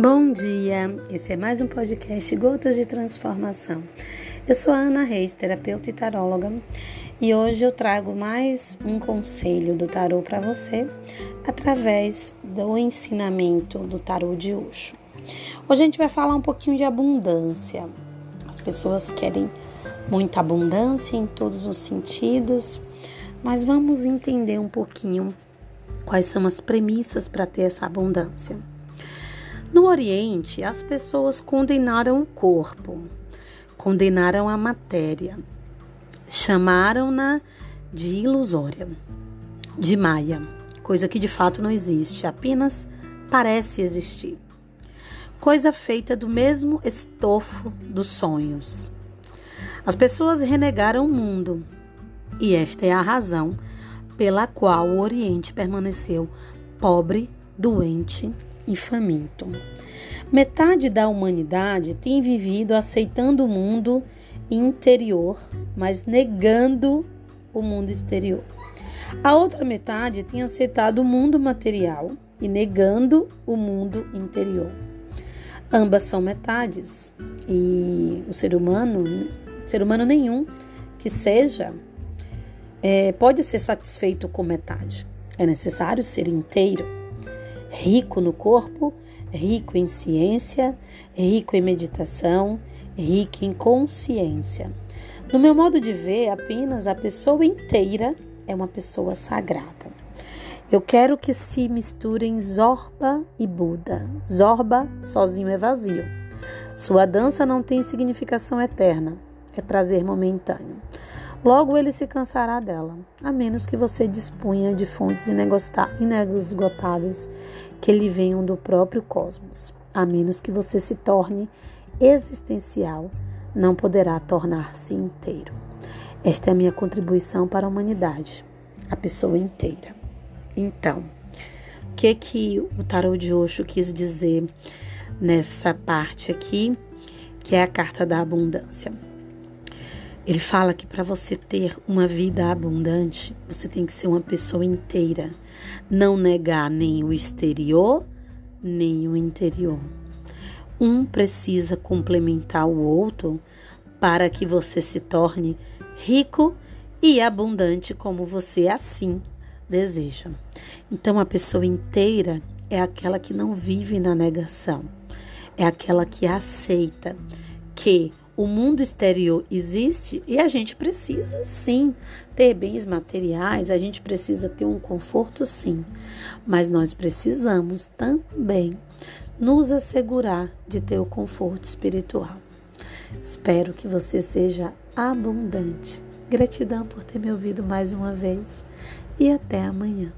Bom dia, esse é mais um podcast Gotas de Transformação. Eu sou a Ana Reis, terapeuta e taróloga, e hoje eu trago mais um conselho do tarô para você através do ensinamento do tarô de Osho. Hoje a gente vai falar um pouquinho de abundância. As pessoas querem muita abundância em todos os sentidos, mas vamos entender um pouquinho quais são as premissas para ter essa abundância. No Oriente, as pessoas condenaram o corpo, condenaram a matéria, chamaram-na de ilusória, de maia, coisa que de fato não existe, apenas parece existir. Coisa feita do mesmo estofo dos sonhos. As pessoas renegaram o mundo, e esta é a razão pela qual o Oriente permaneceu pobre, doente e faminto. Metade da humanidade tem vivido aceitando o mundo interior, mas negando o mundo exterior. A outra metade tem aceitado o mundo material e negando o mundo interior. Ambas são metades e o ser humano, ser humano nenhum que seja, é, pode ser satisfeito com metade. É necessário ser inteiro rico no corpo, rico em ciência, rico em meditação, rico em consciência. No meu modo de ver, apenas a pessoa inteira é uma pessoa sagrada. Eu quero que se misturem Zorba e Buda. Zorba sozinho é vazio. Sua dança não tem significação eterna, é prazer momentâneo. Logo ele se cansará dela, a menos que você disponha de fontes inesgotáveis que lhe venham do próprio cosmos. A menos que você se torne existencial, não poderá tornar-se inteiro. Esta é a minha contribuição para a humanidade, a pessoa inteira. Então, o que que o tarô de Osho quis dizer nessa parte aqui, que é a carta da abundância? Ele fala que para você ter uma vida abundante, você tem que ser uma pessoa inteira, não negar nem o exterior, nem o interior. Um precisa complementar o outro para que você se torne rico e abundante como você assim deseja. Então, a pessoa inteira é aquela que não vive na negação, é aquela que aceita que o mundo exterior existe e a gente precisa sim ter bens materiais, a gente precisa ter um conforto sim, mas nós precisamos também nos assegurar de ter o conforto espiritual. Espero que você seja abundante. Gratidão por ter me ouvido mais uma vez e até amanhã.